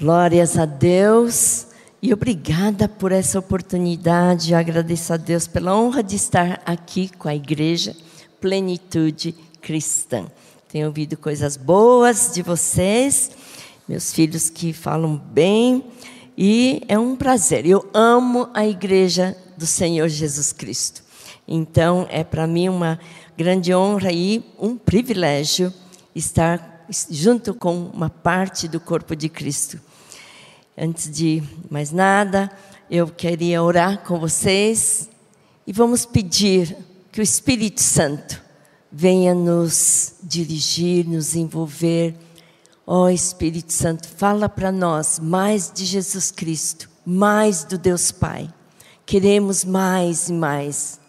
Glórias a Deus e obrigada por essa oportunidade. Eu agradeço a Deus pela honra de estar aqui com a igreja Plenitude Cristã. Tenho ouvido coisas boas de vocês, meus filhos que falam bem, e é um prazer. Eu amo a igreja do Senhor Jesus Cristo. Então, é para mim uma grande honra e um privilégio estar junto com uma parte do corpo de Cristo. Antes de mais nada, eu queria orar com vocês e vamos pedir que o Espírito Santo venha nos dirigir, nos envolver. Ó oh, Espírito Santo, fala para nós mais de Jesus Cristo, mais do Deus Pai. Queremos mais e mais.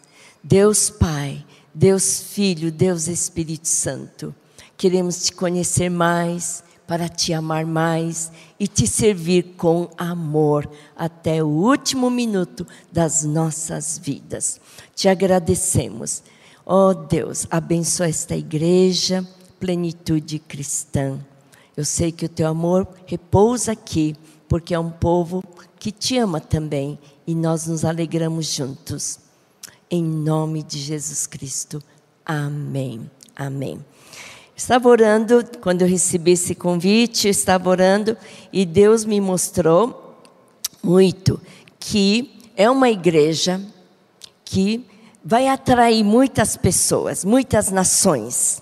Deus Pai, Deus Filho, Deus Espírito Santo. Queremos te conhecer mais para te amar mais e te servir com amor até o último minuto das nossas vidas. Te agradecemos. Ó oh Deus, abençoa esta igreja, plenitude cristã. Eu sei que o teu amor repousa aqui, porque é um povo que te ama também e nós nos alegramos juntos. Em nome de Jesus Cristo. Amém. Amém. Estava orando, quando eu recebi esse convite, estava orando e Deus me mostrou muito que é uma igreja que vai atrair muitas pessoas, muitas nações.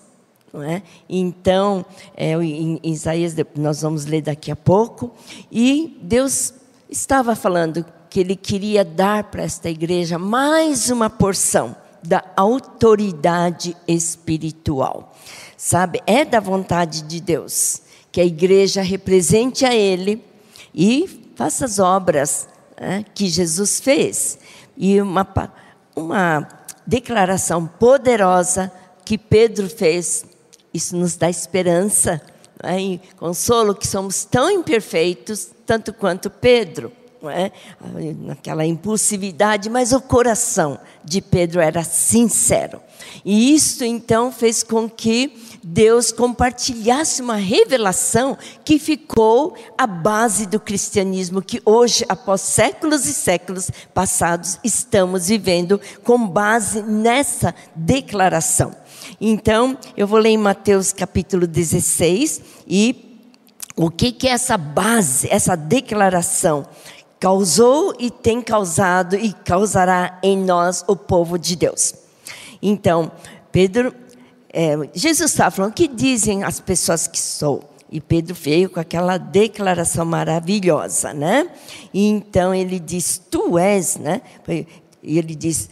É? Então, é, em Isaías, nós vamos ler daqui a pouco, e Deus estava falando que Ele queria dar para esta igreja mais uma porção da autoridade espiritual. Sabe? É da vontade de Deus que a igreja represente a Ele e faça as obras né, que Jesus fez. E uma, uma declaração poderosa que Pedro fez, isso nos dá esperança né, e consolo que somos tão imperfeitos, tanto quanto Pedro. É? naquela impulsividade, mas o coração de Pedro era sincero. E isso então fez com que Deus compartilhasse uma revelação que ficou a base do cristianismo que hoje, após séculos e séculos passados, estamos vivendo com base nessa declaração. Então, eu vou ler em Mateus capítulo 16 e o que que é essa base, essa declaração causou e tem causado e causará em nós o povo de Deus. Então, Pedro é, Jesus está falando, o que dizem as pessoas que sou? E Pedro veio com aquela declaração maravilhosa, né? E então ele diz, tu és, né? E ele diz,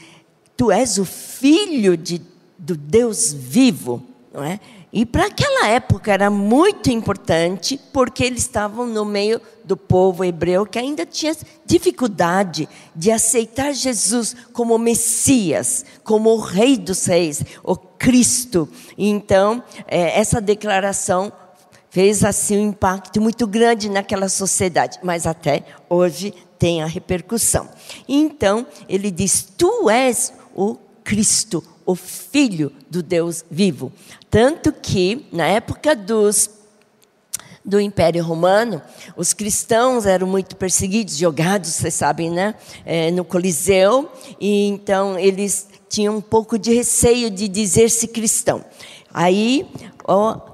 tu és o filho de, do Deus vivo, não é? E para aquela época era muito importante, porque eles estavam no meio do povo hebreu que ainda tinha dificuldade de aceitar Jesus como Messias, como o Rei dos Reis, o Cristo. Então, é, essa declaração fez assim um impacto muito grande naquela sociedade, mas até hoje tem a repercussão. Então, ele diz: Tu és o Cristo, o Filho do Deus vivo. Tanto que, na época dos do Império Romano, os cristãos eram muito perseguidos, jogados, vocês sabem, né, é, no Coliseu, e então eles tinham um pouco de receio de dizer-se cristão. Aí,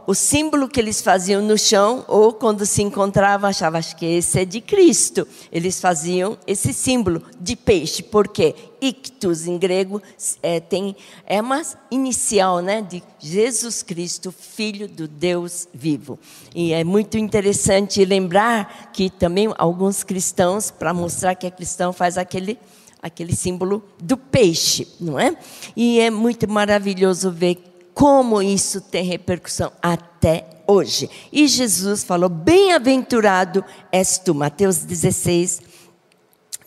o símbolo que eles faziam no chão, ou quando se encontravam, achavam acho que esse é de Cristo. Eles faziam esse símbolo de peixe, porque ictus em grego é, tem, é uma inicial né, de Jesus Cristo, Filho do Deus vivo. E é muito interessante lembrar que também alguns cristãos, para mostrar que é cristão, faz aquele aquele símbolo do peixe, não é? E é muito maravilhoso ver como isso tem repercussão até hoje. E Jesus falou: Bem-aventurado és tu, Mateus 16,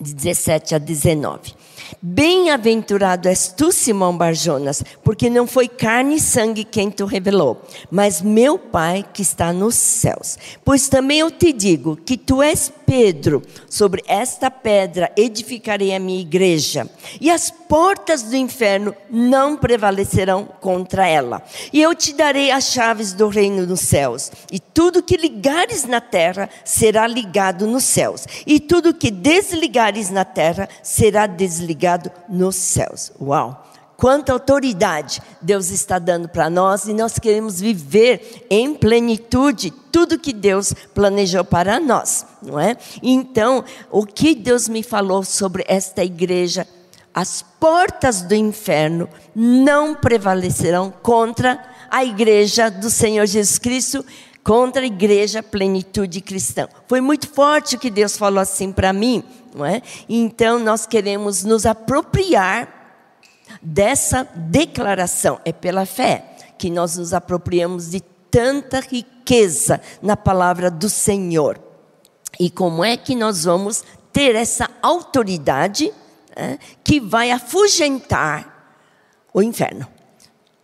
de 17 a 19. Bem-aventurado és tu, Simão Barjonas, porque não foi carne e sangue quem te revelou, mas meu Pai que está nos céus. Pois também eu te digo que tu és Pedro, sobre esta pedra edificarei a minha igreja, e as portas do inferno não prevalecerão contra ela. E eu te darei as chaves do reino dos céus, e tudo que ligares na terra será ligado nos céus, e tudo que desligares na terra será desligado nos céus. Uau! Quanta autoridade Deus está dando para nós e nós queremos viver em plenitude tudo que Deus planejou para nós, não é? Então, o que Deus me falou sobre esta igreja, as portas do inferno não prevalecerão contra a igreja do Senhor Jesus Cristo, contra a igreja plenitude cristã. Foi muito forte o que Deus falou assim para mim, não é? Então nós queremos nos apropriar dessa declaração. É pela fé que nós nos apropriamos de tanta riqueza na palavra do Senhor. E como é que nós vamos ter essa autoridade é, que vai afugentar o inferno?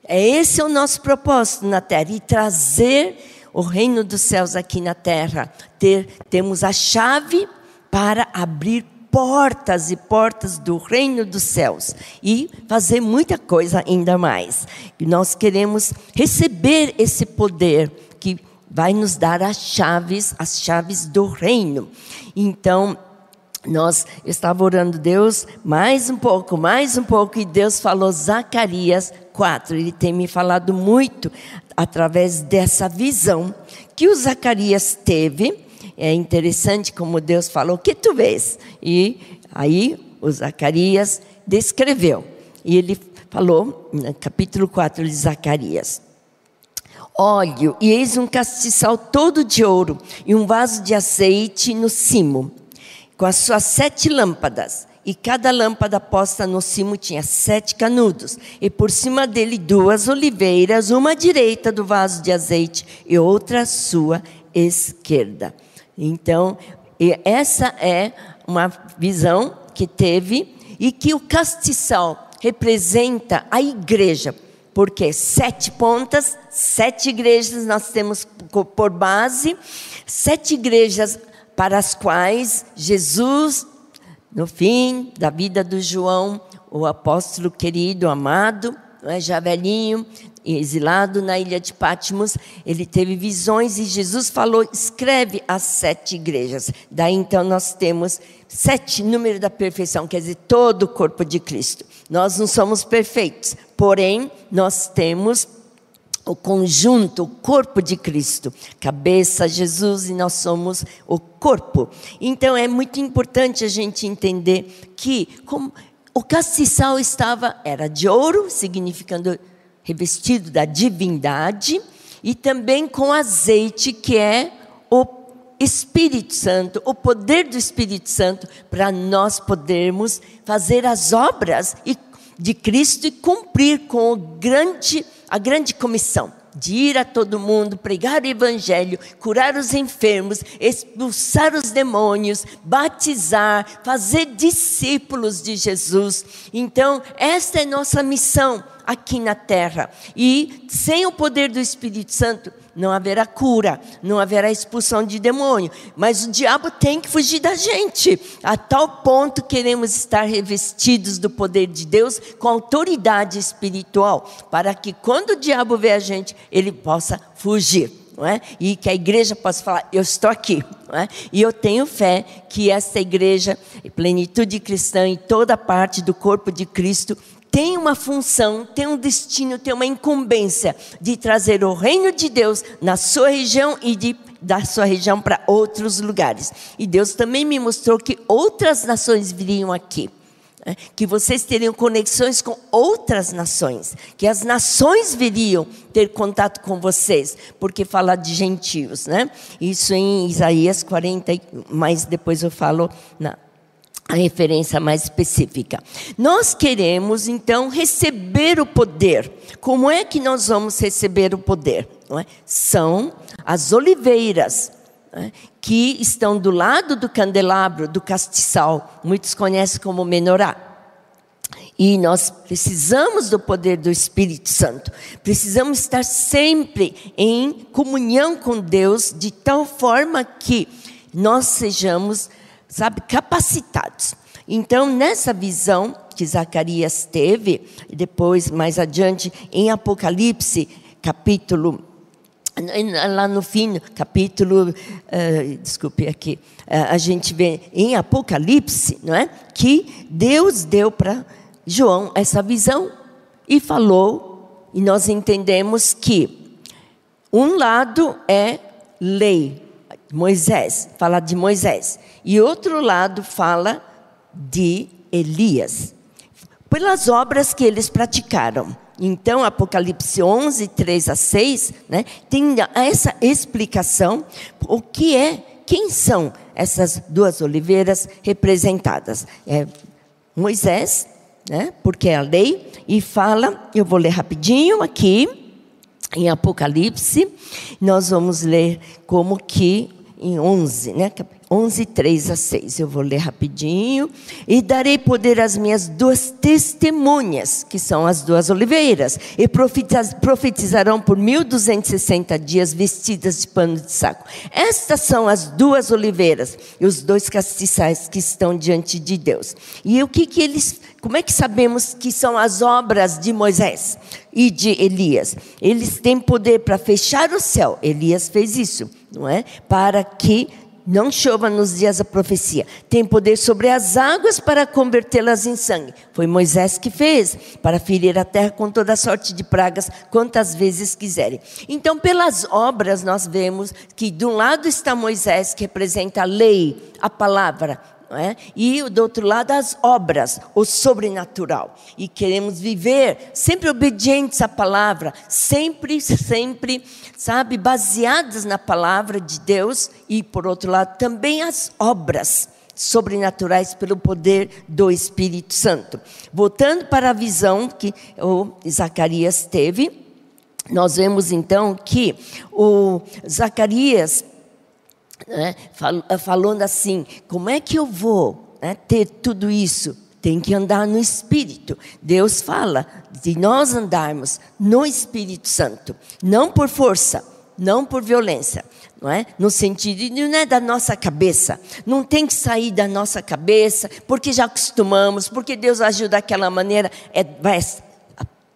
É esse o nosso propósito na terra e trazer o reino dos céus aqui na terra. Ter, temos a chave para abrir portas e portas do reino dos céus e fazer muita coisa ainda mais. E nós queremos receber esse poder que vai nos dar as chaves, as chaves do reino. Então, nós estava orando Deus mais um pouco, mais um pouco, e Deus falou Zacarias 4. Ele tem me falado muito através dessa visão que o Zacarias teve é interessante como Deus falou: O que tu vês? E aí o Zacarias descreveu. E ele falou, no capítulo 4 de Zacarias: Óleo, e eis um castiçal todo de ouro, e um vaso de azeite no cimo, com as suas sete lâmpadas. E cada lâmpada posta no cimo tinha sete canudos, e por cima dele duas oliveiras, uma à direita do vaso de azeite e outra à sua esquerda. Então, essa é uma visão que teve e que o castiçal representa a igreja, porque sete pontas, sete igrejas nós temos por base, sete igrejas para as quais Jesus, no fim da vida do João, o apóstolo querido, amado, é, já velhinho, exilado na ilha de Patmos, ele teve visões e Jesus falou: escreve as sete igrejas. Daí então nós temos sete número da perfeição, quer dizer, todo o corpo de Cristo. Nós não somos perfeitos, porém nós temos o conjunto, o corpo de Cristo, cabeça, Jesus e nós somos o corpo. Então é muito importante a gente entender que como o castiçal estava era de ouro, significando revestido da divindade, e também com azeite, que é o Espírito Santo, o poder do Espírito Santo, para nós podermos fazer as obras de Cristo e cumprir com grande, a grande comissão de ir a todo mundo, pregar o evangelho, curar os enfermos, expulsar os demônios, batizar, fazer discípulos de Jesus. Então, esta é nossa missão aqui na terra. E sem o poder do Espírito Santo, não haverá cura, não haverá expulsão de demônio. Mas o diabo tem que fugir da gente. A tal ponto queremos estar revestidos do poder de Deus com autoridade espiritual, para que quando o diabo vê a gente, ele possa fugir. É? E que a igreja possa falar, eu estou aqui. É? E eu tenho fé que esta igreja, plenitude cristã em toda parte do corpo de Cristo, tem uma função, tem um destino, tem uma incumbência de trazer o reino de Deus na sua região e de da sua região para outros lugares. E Deus também me mostrou que outras nações viriam aqui. Né? Que vocês teriam conexões com outras nações, que as nações viriam ter contato com vocês, porque fala de gentios, né? Isso em Isaías 40, mas depois eu falo na, a referência mais específica. Nós queremos então receber o poder. Como é que nós vamos receber o poder? É? São as oliveiras é? que estão do lado do candelabro, do castiçal. Muitos conhecem como menorá. E nós precisamos do poder do Espírito Santo. Precisamos estar sempre em comunhão com Deus, de tal forma que nós sejamos, sabe, capacitados. Então, nessa visão que Zacarias teve, depois, mais adiante, em Apocalipse, capítulo lá no fim, capítulo, uh, desculpe aqui, uh, a gente vê em Apocalipse, não é? Que Deus deu para João essa visão e falou, e nós entendemos que um lado é lei, Moisés, fala de Moisés, e outro lado fala de Elias, pelas obras que eles praticaram. Então, Apocalipse 11, 3 a 6, né, tem essa explicação, o que é, quem são essas duas oliveiras representadas. É Moisés, né, porque é a lei, e fala, eu vou ler rapidinho aqui, em Apocalipse, nós vamos ler como que em 11, né? 11, 3 a 6. Eu vou ler rapidinho. E darei poder às minhas duas testemunhas, que são as duas oliveiras, e profetizarão por 1260 dias vestidas de pano de saco. Estas são as duas oliveiras e os dois castiçais que estão diante de Deus. E o que, que eles. Como é que sabemos que são as obras de Moisés e de Elias? Eles têm poder para fechar o céu. Elias fez isso, não é? Para que não chova nos dias da profecia. Tem poder sobre as águas para convertê-las em sangue. Foi Moisés que fez, para ferir a terra com toda sorte de pragas, quantas vezes quiserem. Então, pelas obras, nós vemos que de um lado está Moisés, que representa a lei, a palavra, é? e do outro lado as obras, o sobrenatural. E queremos viver sempre obedientes à palavra, sempre, sempre, sabe, baseadas na palavra de Deus e, por outro lado, também as obras sobrenaturais pelo poder do Espírito Santo. Voltando para a visão que o Zacarias teve, nós vemos então que o Zacarias né, eh, falando assim: como é que eu vou né, ter tudo isso? Tem que andar no Espírito. Deus fala de nós andarmos no Espírito Santo, não por força, não por violência, não é? No sentido não é da nossa cabeça, não tem que sair da nossa cabeça, porque já acostumamos, porque Deus agiu daquela maneira, é, vai,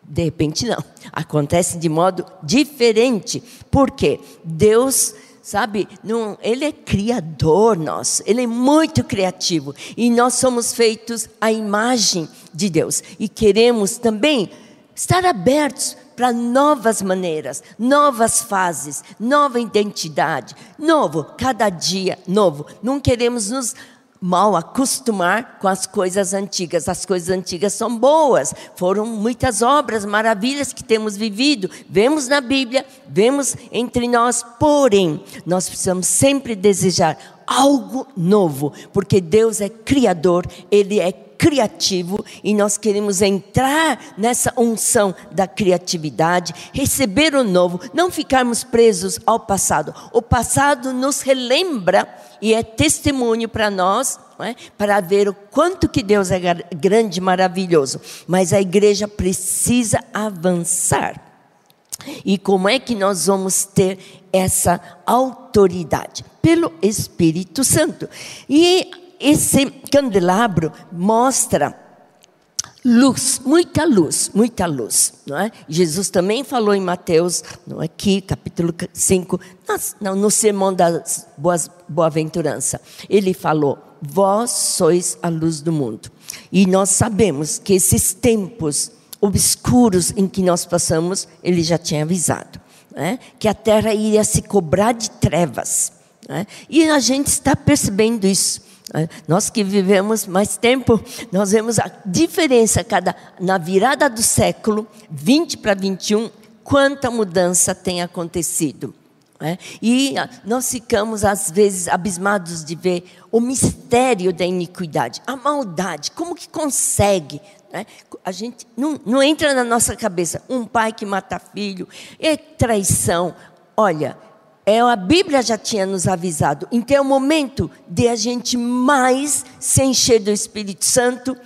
de repente não, acontece de modo diferente, porque Deus sabe? Não, ele é criador nosso, ele é muito criativo e nós somos feitos à imagem de Deus e queremos também estar abertos para novas maneiras, novas fases, nova identidade, novo, cada dia novo. Não queremos nos mal acostumar com as coisas antigas. As coisas antigas são boas, foram muitas obras, maravilhas que temos vivido, vemos na Bíblia, vemos entre nós, porém, nós precisamos sempre desejar algo novo, porque Deus é criador, Ele é criativo e nós queremos entrar nessa unção da criatividade, receber o novo, não ficarmos presos ao passado. O passado nos relembra e é testemunho para nós, é? para ver o quanto que Deus é grande e maravilhoso. Mas a igreja precisa avançar. E como é que nós vamos ter essa autoridade? Pelo Espírito Santo. E esse candelabro mostra luz, muita luz, muita luz. Não é? Jesus também falou em Mateus, não é aqui, capítulo 5, no, no sermão boas, boa-aventurança. Ele falou: Vós sois a luz do mundo. E nós sabemos que esses tempos obscuros em que nós passamos, ele já tinha avisado. É? Que a terra iria se cobrar de trevas. É? E a gente está percebendo isso. É, nós que vivemos mais tempo, nós vemos a diferença cada na virada do século 20 para 21, quanta mudança tem acontecido. É? E ah, nós ficamos, às vezes, abismados de ver o mistério da iniquidade, a maldade, como que consegue? É? A gente não, não entra na nossa cabeça um pai que mata filho, é traição. Olha, É, a Bíblia já tinha nos avisado. Então é o momento de a gente mais se encher do Espírito Santo,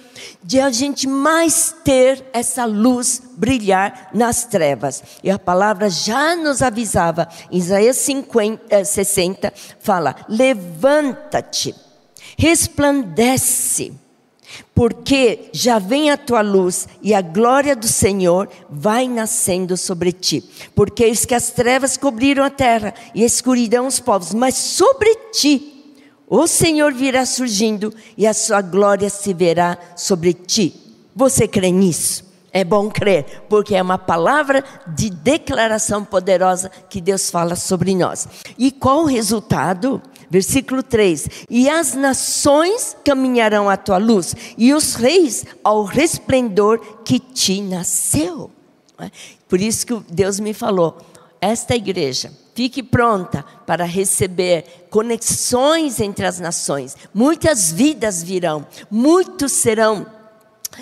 de a gente mais ter essa luz brilhar nas trevas. E a palavra já nos avisava, Isaías 50, 60 eh, fala: levanta-te, resplandece porque já vem a tua luz e a glória do Senhor vai nascendo sobre ti. Porque eis que as trevas cobriram a terra e a escuridão os povos, mas sobre ti o Senhor virá surgindo e a sua glória se verá sobre ti. Você crê nisso? É bom crer, porque é uma palavra de declaração poderosa que Deus fala sobre nós. E qual o resultado? Versículo 3: E as nações caminharão à tua luz, e os reis ao resplendor que te nasceu. É? Por isso que Deus me falou: esta igreja, fique pronta para receber conexões entre as nações. Muitas vidas virão, muitos serão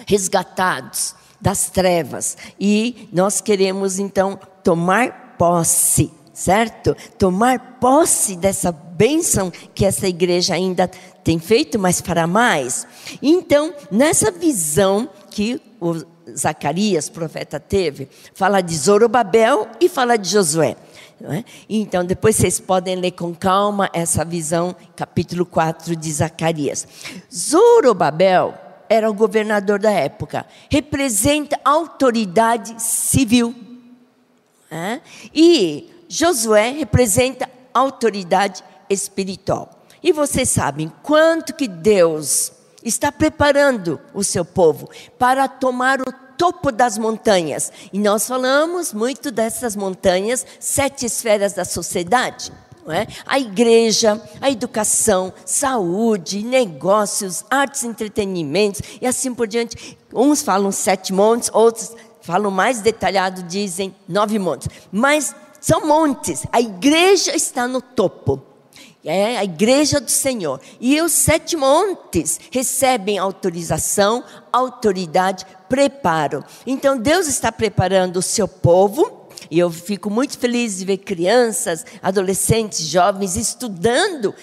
resgatados das trevas, e nós queremos então tomar posse certo? Tomar posse dessa bênção que essa igreja ainda tem feito, mas para mais. Então, nessa visão que o Zacarias, profeta, teve, fala de Zorobabel e fala de Josué. É? Então, depois vocês podem ler com calma essa visão, capítulo 4 de Zacarias. Zorobabel era o governador da época, representa autoridade civil. É? E Josué representa autoridade espiritual. E vocês sabem quanto que Deus está preparando o seu povo para tomar o topo das montanhas. E nós falamos muito dessas montanhas, sete esferas da sociedade. É? A igreja, a educação, saúde, negócios, artes, entretenimentos e assim por diante. Uns falam sete montes, outros falam mais detalhado, dizem nove montes. Mas são montes. A igreja está no topo. É a igreja do Senhor. E os sete montes recebem autorização, autoridade, preparo. Então Deus está preparando o seu povo. E eu fico muito feliz de ver crianças, adolescentes, jovens estudando,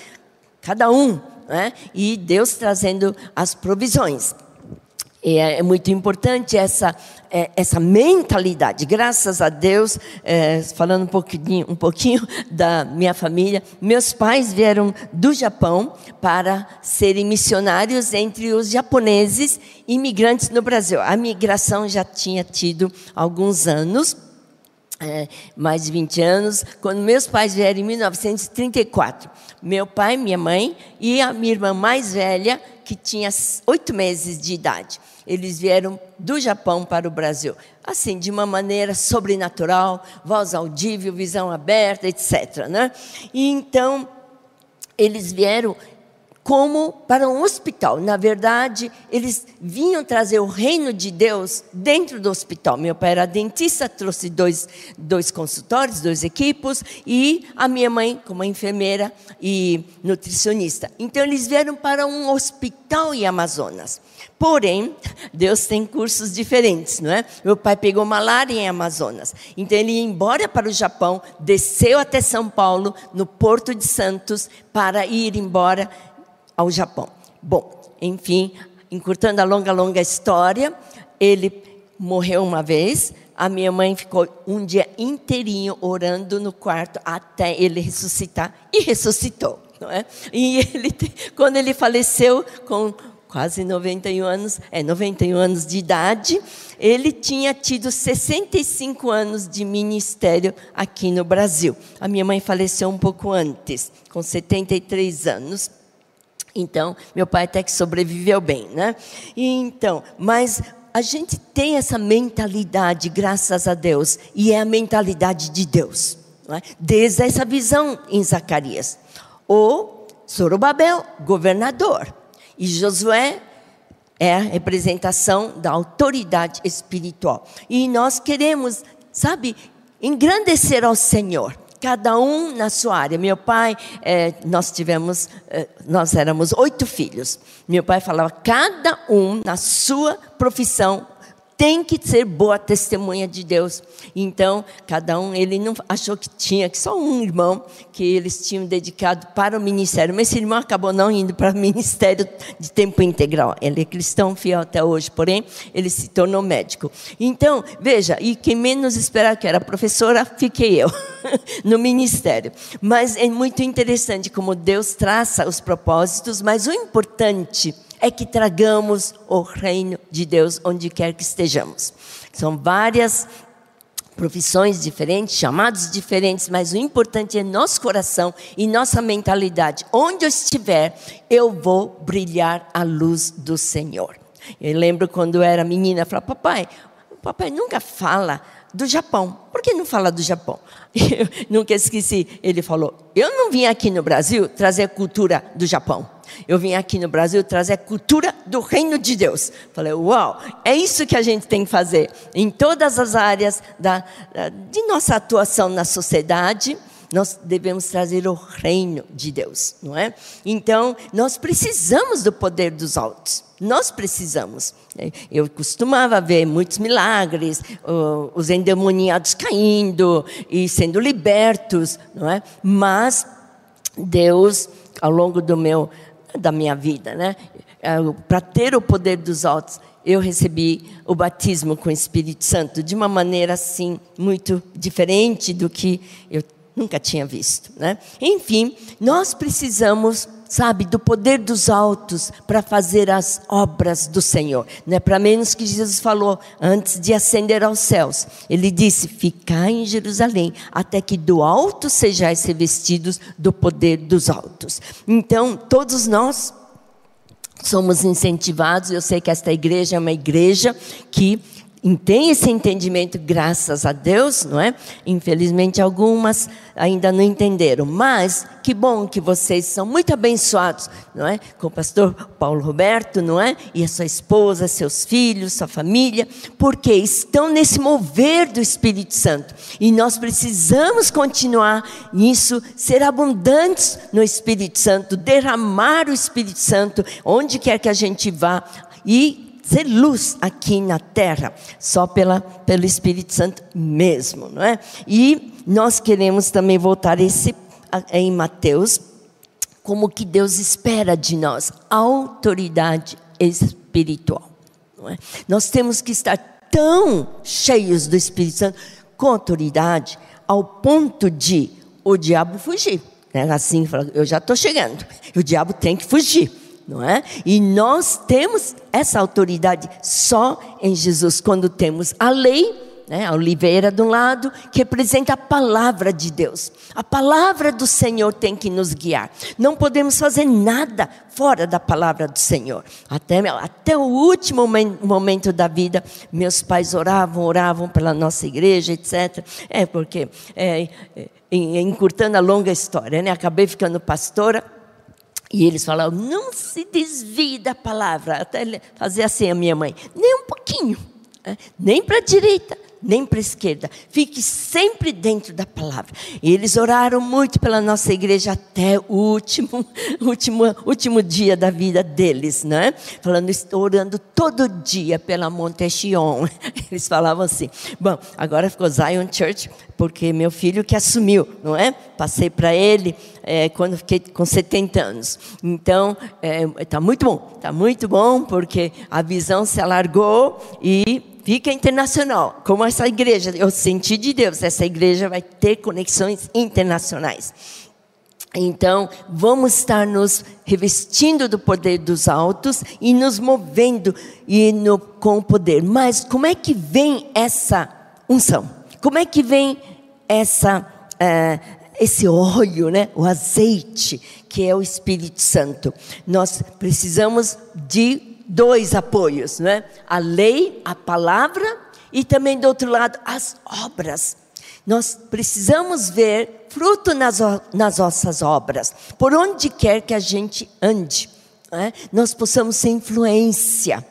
cada um, né? e Deus trazendo as provisões. E é, é muito importante essa, é, essa mentalidade. Graças a Deus, é, falando um pouquinho, um pouquinho da minha família, meus pais vieram do Japão para serem missionários entre os japoneses imigrantes no Brasil. A migração já tinha tido alguns anos. É, mais de 20 anos, quando meus pais vieram em 1934. Meu pai, minha mãe e a minha irmã mais velha, que tinha oito meses de idade. Eles vieram do Japão para o Brasil. Assim, de uma maneira sobrenatural, voz audível, visão aberta, etc. Né? E então, eles vieram como para um hospital. Na verdade, eles vinham trazer o reino de Deus dentro do hospital. Meu pai era dentista, trouxe dois, dois consultórios, dois equipos, e a minha mãe como enfermeira e nutricionista. Então, eles vieram para um hospital em Amazonas. Porém, Deus tem cursos diferentes, não é? Meu pai pegou malária em Amazonas. Então, ele ia embora para o Japão, desceu até São Paulo, no Porto de Santos, para ir embora ao Japão. Bom, enfim, encurtando a longa, longa história, ele morreu uma vez. A minha mãe ficou um dia inteirinho orando no quarto até ele ressuscitar e ressuscitou, não é? E ele, quando ele faleceu com quase 91 anos, é 91 anos de idade, ele tinha tido 65 anos de ministério aqui no Brasil. A minha mãe faleceu um pouco antes, com 73 anos. Então, meu pai até que sobreviveu bem, né? E então, mas a gente tem essa mentalidade, graças a Deus, e é a mentalidade de Deus. É? Desde essa visão em Zacarias. O Zorobabel, governador. E Josué é a representação da autoridade espiritual. E nós queremos, sabe, engrandecer ao Senhor cada um na sua área. Meu pai, é, nós tivemos, é, nós éramos oito filhos. Meu pai falava, cada um na sua profissão tem que ser boa testemunha de Deus. Então, cada um, ele não achou que tinha, que só um irmão que eles tinham dedicado para o ministério. Mas esse irmão acabou não indo para o ministério de tempo integral. Ele é cristão fiel até hoje, porém, ele se tornou médico. Então, veja, e quem menos esperava que era professora, fiquei eu no ministério. Mas é muito interessante como Deus traça os propósitos, mas o importante é que tragamos o reino de Deus onde quer que estejamos. São várias profissões diferentes, chamados diferentes, mas o importante é nosso coração e nossa mentalidade. Onde eu estiver, eu vou brilhar a luz do Senhor. Eu lembro quando eu era menina, eu falava, papai, o papai nunca fala do Japão. Por que não fala do Japão? Eu nunca esqueci, ele falou, eu não vim aqui no Brasil trazer cultura do Japão. Eu vim aqui no Brasil trazer cultura do reino de Deus. Falei, uau, é isso que a gente tem que fazer em todas as áreas da, de nossa atuação na sociedade. Nós devemos trazer o reino de Deus, não é? Então, nós precisamos do poder dos altos. Nós precisamos. Eu costumava ver muitos milagres, os endemoniados caindo e sendo libertos, não é? Mas Deus, ao longo do meu da minha vida, né? É, Para ter o poder dos altos, eu recebi o batismo com o Espírito Santo de uma maneira assim muito diferente do que eu nunca tinha visto, né? Enfim, nós precisamos sabe, do poder dos altos para fazer as obras do Senhor. Não é para menos que Jesus falou antes de ascender aos céus. Ele disse: Ficai em Jerusalém, até que do alto sejais revestidos do poder dos altos. Então, todos nós somos incentivados. Eu sei que esta igreja é uma igreja que tem esse entendimento, graças a Deus, não é? Infelizmente, algumas ainda não entenderam, mas que bom que vocês são muito abençoados, não é? Com o pastor Paulo Roberto, não é? E a sua esposa, seus filhos, sua família, porque estão nesse mover do Espírito Santo. E nós precisamos continuar nisso, ser abundantes no Espírito Santo, derramar o Espírito Santo onde quer que a gente vá e ser luz aqui na terra, só pela, pelo Espírito Santo mesmo, não é? E nós queremos também voltar esse em Mateus, como que Deus espera de nós, autoridade espiritual. Não é? Nós temos que estar tão cheios do Espírito Santo, com autoridade, ao ponto de o diabo fugir. Né? Assim, eu já estou chegando, o diabo tem que fugir não é? E nós temos essa autoridade só em Jesus quando temos a lei, né, a oliveira de um lado, que representa a palavra de Deus. A palavra do Senhor tem que nos guiar. Não podemos fazer nada fora da palavra do Senhor. Até, até o último momento da vida, meus pais oravam, oravam pela nossa igreja, etc. É porque, é, é, encurtando a longa história, né, acabei ficando pastora e eles falavam, não se desvie da palavra. Até fazer assim a minha mãe, nem um pouquinho, né? nem para a direita, nem para a esquerda. Fique sempre dentro da palavra. E eles oraram muito pela nossa igreja até o último, último, último dia da vida deles, né? Falando, orando todo dia pela Montechion. Eles falavam assim. Bom, agora ficou Zion Church, porque meu filho que assumiu, não é? Passei para ele é, quando fiquei com 70 anos. Então, está é, muito bom, está muito bom, porque a visão se alargou e fica internacional, como essa igreja. Eu senti de Deus, essa igreja vai ter conexões internacionais. Então, vamos estar nos revestindo do poder dos altos e nos movendo e no, com o poder. Mas como é que vem essa unção? Como é que vem essa, é, esse óleo, né? o azeite, que é o Espírito Santo? Nós precisamos de dois apoios, né? A lei, a palavra e também do outro lado as obras. Nós precisamos ver fruto nas, nas nossas obras, por onde quer que a gente ande, né? nós possamos ser influência.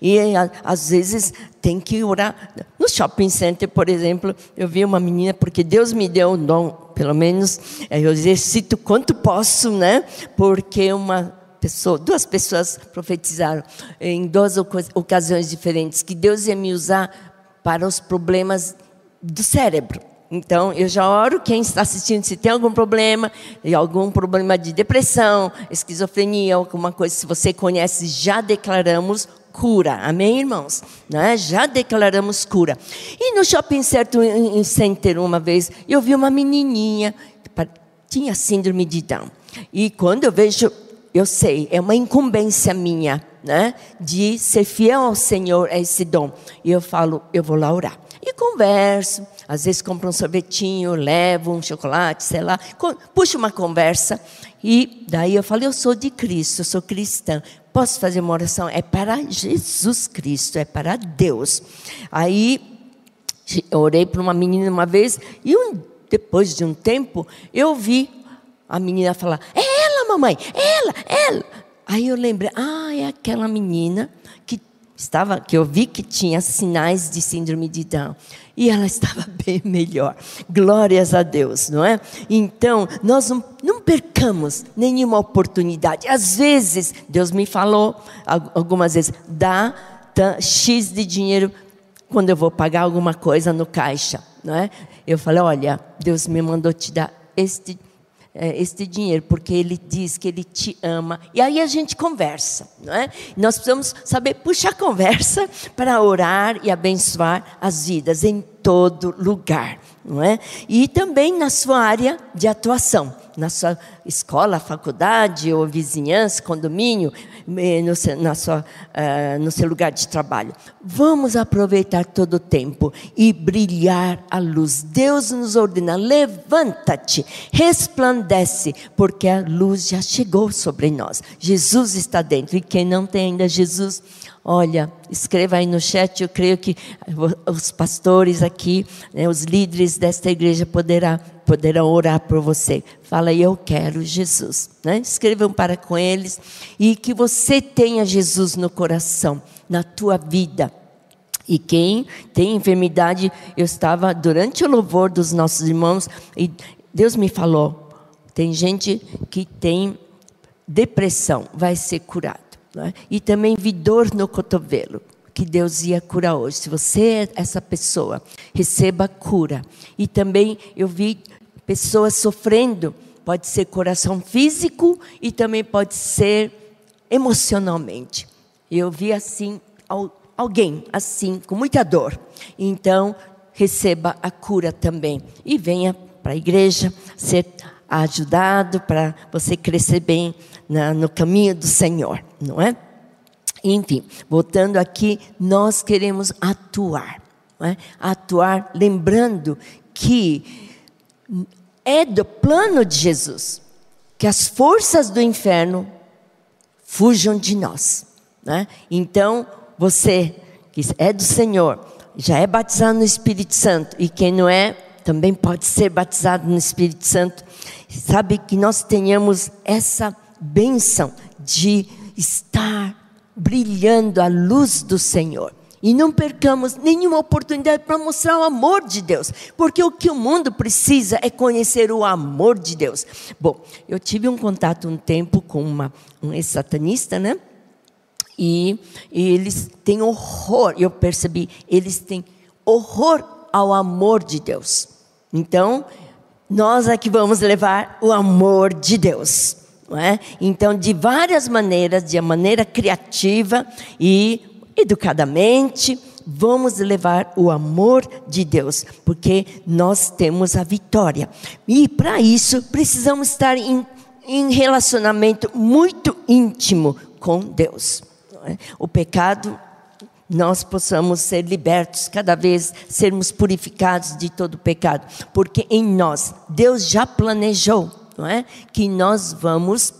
E às vezes tem que orar. No shopping center, por exemplo, eu vi uma menina, porque Deus me deu um dom, pelo menos, eu exercito quanto posso, né? Porque uma pessoa, duas pessoas profetizaram em duas ocasiões diferentes que Deus ia me usar para os problemas do cérebro. Então, eu já oro quem está assistindo, se tem algum problema, algum problema de depressão, esquizofrenia, alguma coisa, se você conhece, já declaramos cura. Amém, irmãos? Né? Já declaramos cura. E no shopping center, uma vez, eu vi uma menininha, tinha síndrome de Down. E quando eu vejo, eu sei, é uma incumbência minha, né? De ser fiel ao Senhor, a esse dom. E eu falo, eu vou lá orar. E converso, às vezes compro um sorvetinho, levo um chocolate, sei lá, puxo uma conversa. E daí eu falo, eu sou de Cristo, eu sou cristã. Posso fazer uma oração? É para Jesus Cristo, é para Deus. Aí eu orei para uma menina uma vez e um, depois de um tempo eu vi a menina falar: É mamãe, ela, ela. Aí eu lembrei: Ah, é aquela menina que estava, que eu vi que tinha sinais de síndrome de Down. E ela estava bem melhor. Glórias a Deus, não é? Então, nós não, não percamos nenhuma oportunidade. Às vezes, Deus me falou, algumas vezes, dá X de dinheiro quando eu vou pagar alguma coisa no caixa, não é? Eu falei, olha, Deus me mandou te dar este este dinheiro, porque ele diz que ele te ama. E aí a gente conversa, não é? Nós precisamos saber puxar conversa para orar e abençoar as vidas em todo lugar, não é? E também na sua área de atuação na sua escola, faculdade ou vizinhança, condomínio, no seu, na sua, uh, no seu lugar de trabalho. Vamos aproveitar todo o tempo e brilhar a luz. Deus nos ordena: levanta-te, resplandece, porque a luz já chegou sobre nós. Jesus está dentro e quem não tem ainda Jesus, Olha, escreva aí no chat, eu creio que os pastores aqui, né, os líderes desta igreja poderá, poderão orar por você. Fala, eu quero Jesus. Né? Escrevam para com eles e que você tenha Jesus no coração, na tua vida. E quem tem enfermidade, eu estava durante o louvor dos nossos irmãos e Deus me falou: tem gente que tem depressão, vai ser curado. É? E também vi dor no cotovelo, que Deus ia curar hoje. Se você é essa pessoa, receba cura. E também eu vi pessoas sofrendo, pode ser coração físico e também pode ser emocionalmente. Eu vi assim alguém assim com muita dor. Então, receba a cura também e venha para a igreja ser ajudado para você crescer bem na, no caminho do Senhor, não é? Enfim, voltando aqui, nós queremos atuar, é? atuar lembrando que é do plano de Jesus que as forças do inferno fujam de nós. Né? Então, você que é do Senhor, já é batizado no Espírito Santo, e quem não é, também pode ser batizado no Espírito Santo, sabe que nós tenhamos essa bênção de estar brilhando a luz do Senhor. E não percamos nenhuma oportunidade para mostrar o amor de Deus, porque o que o mundo precisa é conhecer o amor de Deus. Bom, eu tive um contato um tempo com uma, um ex-satanista, né? E, e eles têm horror, eu percebi, eles têm horror ao amor de Deus. Então, nós é que vamos levar o amor de Deus. É? Então, de várias maneiras, de maneira criativa e educadamente, vamos levar o amor de Deus, porque nós temos a vitória. E para isso, precisamos estar em, em relacionamento muito íntimo com Deus. É? O pecado nós possamos ser libertos, cada vez sermos purificados de todo pecado, porque em nós Deus já planejou não é? Que nós vamos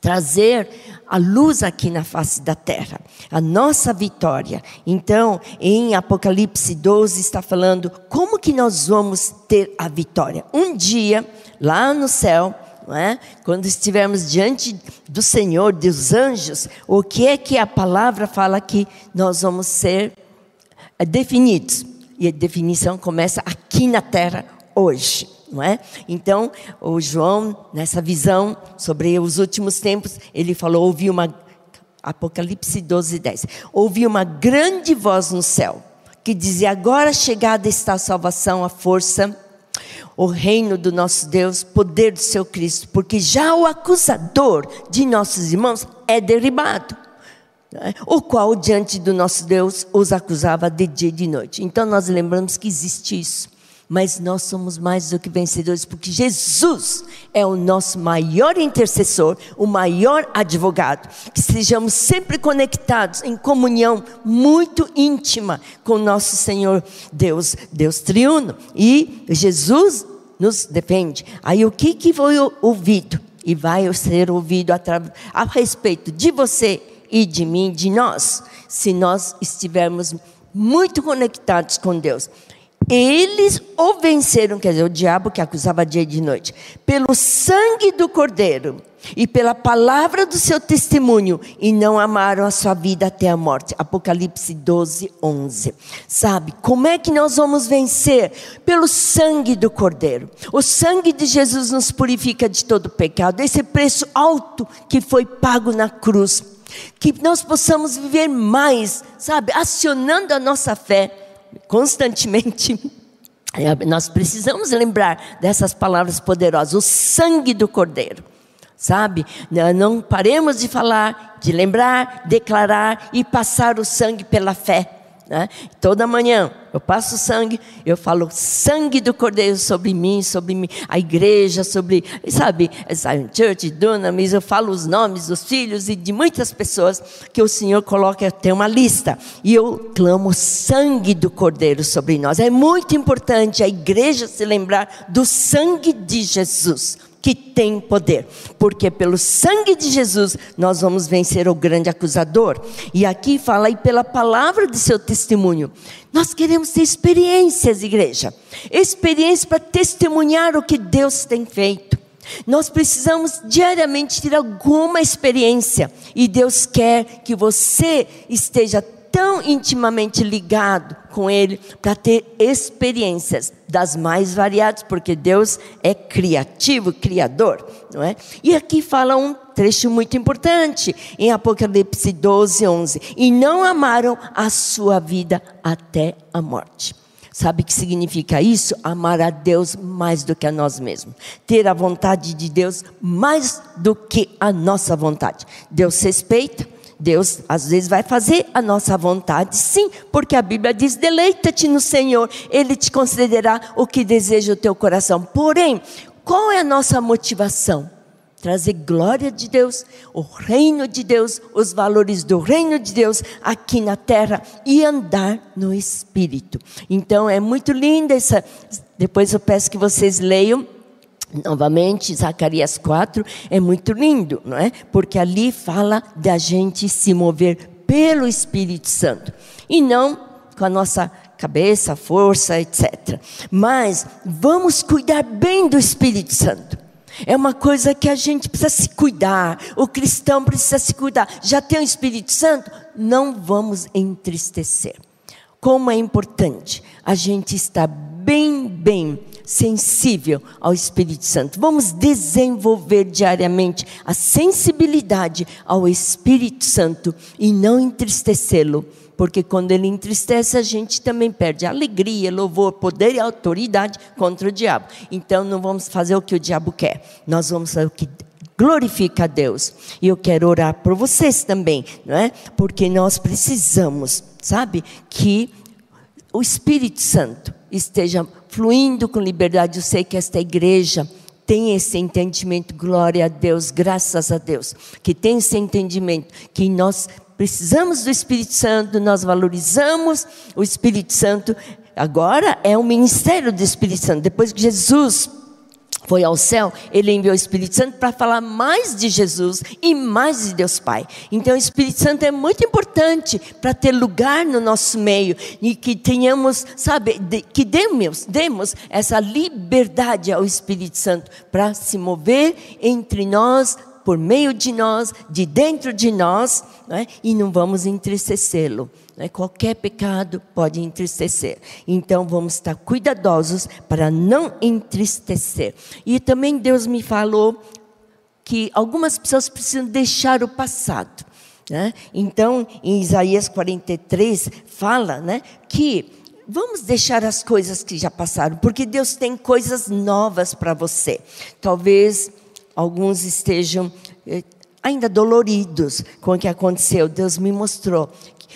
trazer a luz aqui na face da terra, a nossa vitória. Então, em Apocalipse 12 está falando como que nós vamos ter a vitória. Um dia, lá no céu, não é? quando estivermos diante do Senhor, dos anjos, o que é que a palavra fala que nós vamos ser definidos? E a definição começa aqui na terra hoje não é? Então, o João, nessa visão sobre os últimos tempos, ele falou: ouvi uma. Apocalipse 12, 10. Ouvi uma grande voz no céu que dizia: Agora chegada está a salvação, a força, o reino do nosso Deus, poder do seu Cristo, porque já o acusador de nossos irmãos é derribado. Né? O qual diante do nosso Deus os acusava de dia e de noite. Então nós lembramos que existe isso mas nós somos mais do que vencedores, porque Jesus é o nosso maior intercessor, o maior advogado. Que sejamos sempre conectados em comunhão muito íntima com nosso Senhor Deus, Deus triuno. E Jesus nos defende. Aí o que, que foi ouvido? E vai ser ouvido a, a respeito de você e de mim, de nós, se nós estivermos muito conectados com Deus. Eles o venceram, quer dizer, o diabo que acusava dia e de noite, pelo sangue do cordeiro e pela palavra do seu testemunho, e não amaram a sua vida até a morte. Apocalipse 12, 11. Sabe, como é que nós vamos vencer? Pelo sangue do cordeiro. O sangue de Jesus nos purifica de todo pecado, esse preço alto que foi pago na cruz. Que nós possamos viver mais, sabe, acionando a nossa fé constantemente. É, nós precisamos lembrar dessas palavras poderosas, o sangue do Cordeiro, sabe? Não paremos de falar, de lembrar, declarar e passar o sangue pela fé. Né? Toda manhã eu passo sangue, eu falo sangue do Cordeiro sobre mim, sobre a igreja, sobre, sabe, Zion Church, Dunamis, eu falo os nomes dos filhos e de muitas pessoas que o Senhor coloca, tem uma lista, e eu clamo sangue do Cordeiro sobre nós. É muito importante a igreja se lembrar do sangue de Jesus que tem poder, porque pelo sangue de Jesus nós vamos vencer o grande acusador. E aqui fala aí pela palavra de seu testemunho. Nós queremos ter experiências, igreja, experiências para testemunhar o que Deus tem feito. Nós precisamos diariamente ter alguma experiência e Deus quer que você esteja tão intimamente ligado com Ele para ter experiências das mais variadas, porque Deus é criativo, criador, não é? E aqui fala um trecho muito importante em Apocalipse 12, 11: e não amaram a sua vida até a morte. Sabe o que significa isso? Amar a Deus mais do que a nós mesmos. Ter a vontade de Deus mais do que a nossa vontade. Deus respeita, Deus às vezes vai fazer a nossa vontade, sim, porque a Bíblia diz: deleita-te no Senhor, Ele te concederá o que deseja o teu coração. Porém, qual é a nossa motivação? Trazer glória de Deus, o reino de Deus, os valores do reino de Deus aqui na terra e andar no Espírito. Então é muito linda essa. Depois eu peço que vocês leiam Novamente, Zacarias 4 é muito lindo, não é? Porque ali fala da gente se mover pelo Espírito Santo e não com a nossa cabeça, força, etc. Mas vamos cuidar bem do Espírito Santo. É uma coisa que a gente precisa se cuidar, o cristão precisa se cuidar. Já tem o Espírito Santo? Não vamos entristecer. Como é importante a gente estar bem, bem sensível ao Espírito Santo. Vamos desenvolver diariamente a sensibilidade ao Espírito Santo e não entristecê-lo. Porque quando ele entristece, a gente também perde alegria, louvor, poder e autoridade contra o diabo. Então não vamos fazer o que o diabo quer. Nós vamos fazer o que glorifica a Deus. E eu quero orar por vocês também, não é? Porque nós precisamos, sabe, que o Espírito Santo esteja fluindo com liberdade. Eu sei que esta igreja tem esse entendimento, glória a Deus, graças a Deus, que tem esse entendimento que nós precisamos do Espírito Santo, nós valorizamos o Espírito Santo. Agora é o ministério do Espírito Santo. Depois que Jesus foi ao céu, ele enviou o Espírito Santo para falar mais de Jesus e mais de Deus Pai. Então, o Espírito Santo é muito importante para ter lugar no nosso meio e que tenhamos, sabe, de, que demos, demos essa liberdade ao Espírito Santo para se mover entre nós por meio de nós, de dentro de nós, é? e não vamos entristecê-lo. É? Qualquer pecado pode entristecer. Então vamos estar cuidadosos para não entristecer. E também Deus me falou que algumas pessoas precisam deixar o passado. Né? Então, em Isaías 43, fala né, que vamos deixar as coisas que já passaram, porque Deus tem coisas novas para você. Talvez alguns estejam eh, ainda doloridos com o que aconteceu. Deus me mostrou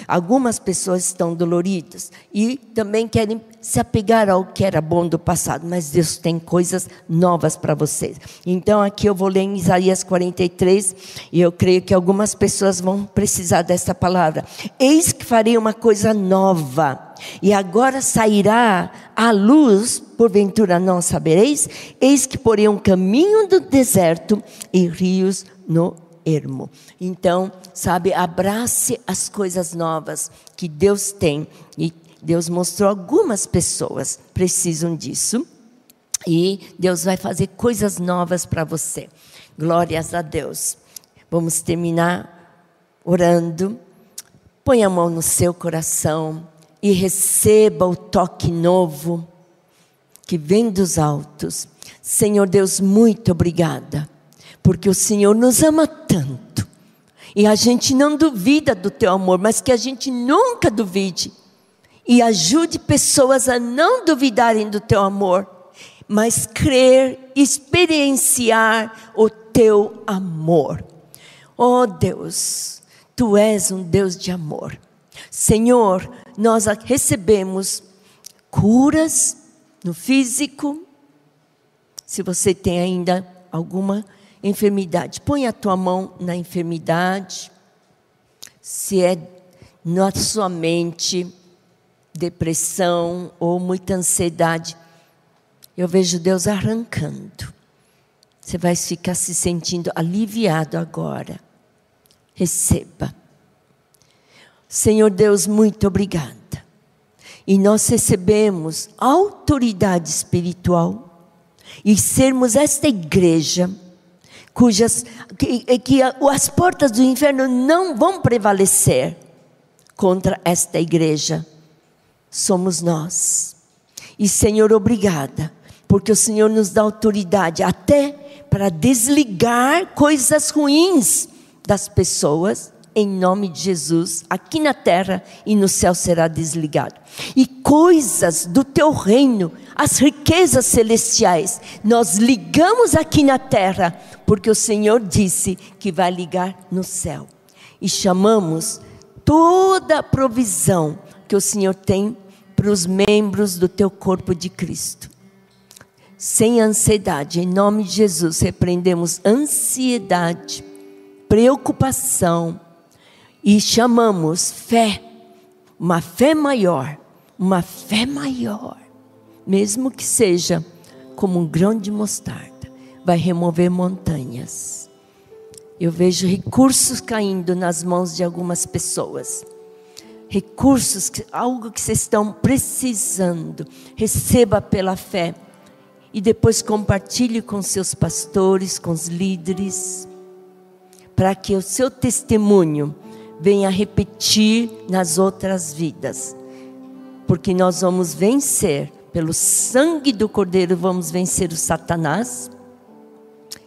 Algumas pessoas estão doloridas e também querem se apegar ao que era bom do passado, mas Deus tem coisas novas para vocês. Então aqui eu vou ler em Isaías 43 e eu creio que algumas pessoas vão precisar dessa palavra. Eis que farei uma coisa nova. E agora sairá a luz, porventura não sabereis? Eis que porei um caminho do deserto e rios no ermo. Então, sabe, abrace as coisas novas que Deus tem. E Deus mostrou algumas pessoas precisam disso. E Deus vai fazer coisas novas para você. Glórias a Deus. Vamos terminar orando. Põe a mão no seu coração e receba o toque novo que vem dos altos. Senhor Deus, muito obrigada porque o Senhor nos ama tanto. E a gente não duvida do teu amor, mas que a gente nunca duvide. E ajude pessoas a não duvidarem do teu amor, mas crer, experienciar o teu amor. Oh Deus, tu és um Deus de amor. Senhor, nós recebemos curas no físico. Se você tem ainda alguma enfermidade. Põe a tua mão na enfermidade. Se é na sua mente depressão ou muita ansiedade, eu vejo Deus arrancando. Você vai ficar se sentindo aliviado agora. Receba. Senhor Deus, muito obrigada. E nós recebemos autoridade espiritual e sermos esta igreja cujas que, que as portas do inferno não vão prevalecer contra esta igreja. Somos nós. E Senhor, obrigada, porque o Senhor nos dá autoridade até para desligar coisas ruins das pessoas em nome de Jesus, aqui na terra e no céu será desligado. E coisas do teu reino, as riquezas celestiais, nós ligamos aqui na terra, porque o Senhor disse que vai ligar no céu. E chamamos toda a provisão que o Senhor tem para os membros do teu corpo de Cristo. Sem ansiedade, em nome de Jesus, repreendemos ansiedade, preocupação, e chamamos fé, uma fé maior, uma fé maior, mesmo que seja como um grão de mostarda, vai remover montanhas. Eu vejo recursos caindo nas mãos de algumas pessoas. Recursos, algo que vocês estão precisando. Receba pela fé. E depois compartilhe com seus pastores, com os líderes, para que o seu testemunho venha repetir nas outras vidas. Porque nós vamos vencer, pelo sangue do Cordeiro, vamos vencer o Satanás,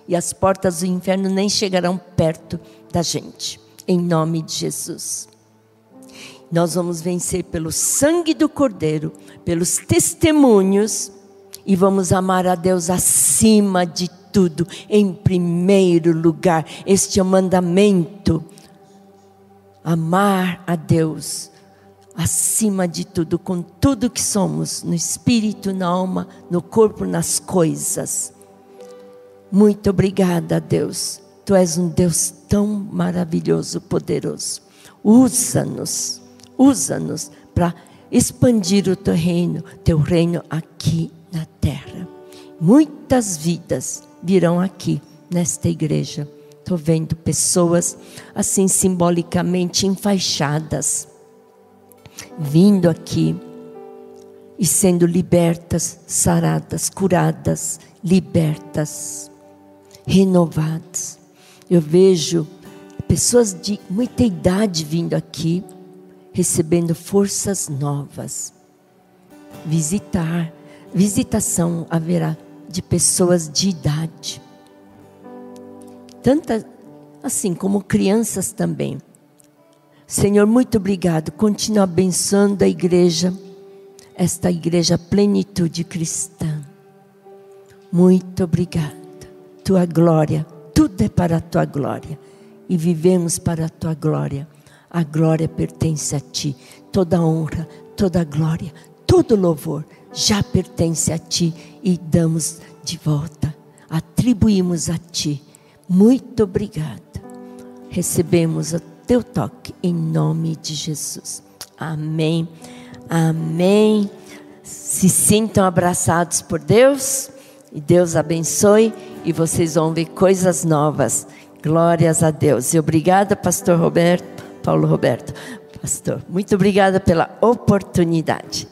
e as portas do inferno nem chegarão perto da gente, em nome de Jesus. Nós vamos vencer pelo sangue do Cordeiro, pelos testemunhos, e vamos amar a Deus acima de tudo, em primeiro lugar. Este é o mandamento amar a Deus acima de tudo, com tudo que somos, no espírito, na alma, no corpo, nas coisas. Muito obrigada, Deus. Tu és um Deus tão maravilhoso, poderoso. Usa-nos, usa-nos para expandir o teu reino, teu reino aqui na terra. Muitas vidas virão aqui nesta igreja Estou vendo pessoas assim simbolicamente enfaixadas, vindo aqui e sendo libertas, saradas, curadas, libertas, renovadas. Eu vejo pessoas de muita idade vindo aqui, recebendo forças novas. Visitar, visitação haverá de pessoas de idade. Tanta assim como crianças também. Senhor, muito obrigado. Continua abençoando a igreja, esta igreja plenitude cristã. Muito obrigada. Tua glória, tudo é para a tua glória. E vivemos para a tua glória. A glória pertence a ti. Toda honra, toda glória, todo louvor já pertence a ti e damos de volta. Atribuímos a ti. Muito obrigada. Recebemos o teu toque em nome de Jesus. Amém. Amém. Se sintam abraçados por Deus e Deus abençoe e vocês vão ver coisas novas. Glórias a Deus. E obrigada, pastor Roberto, Paulo Roberto. Pastor, muito obrigada pela oportunidade.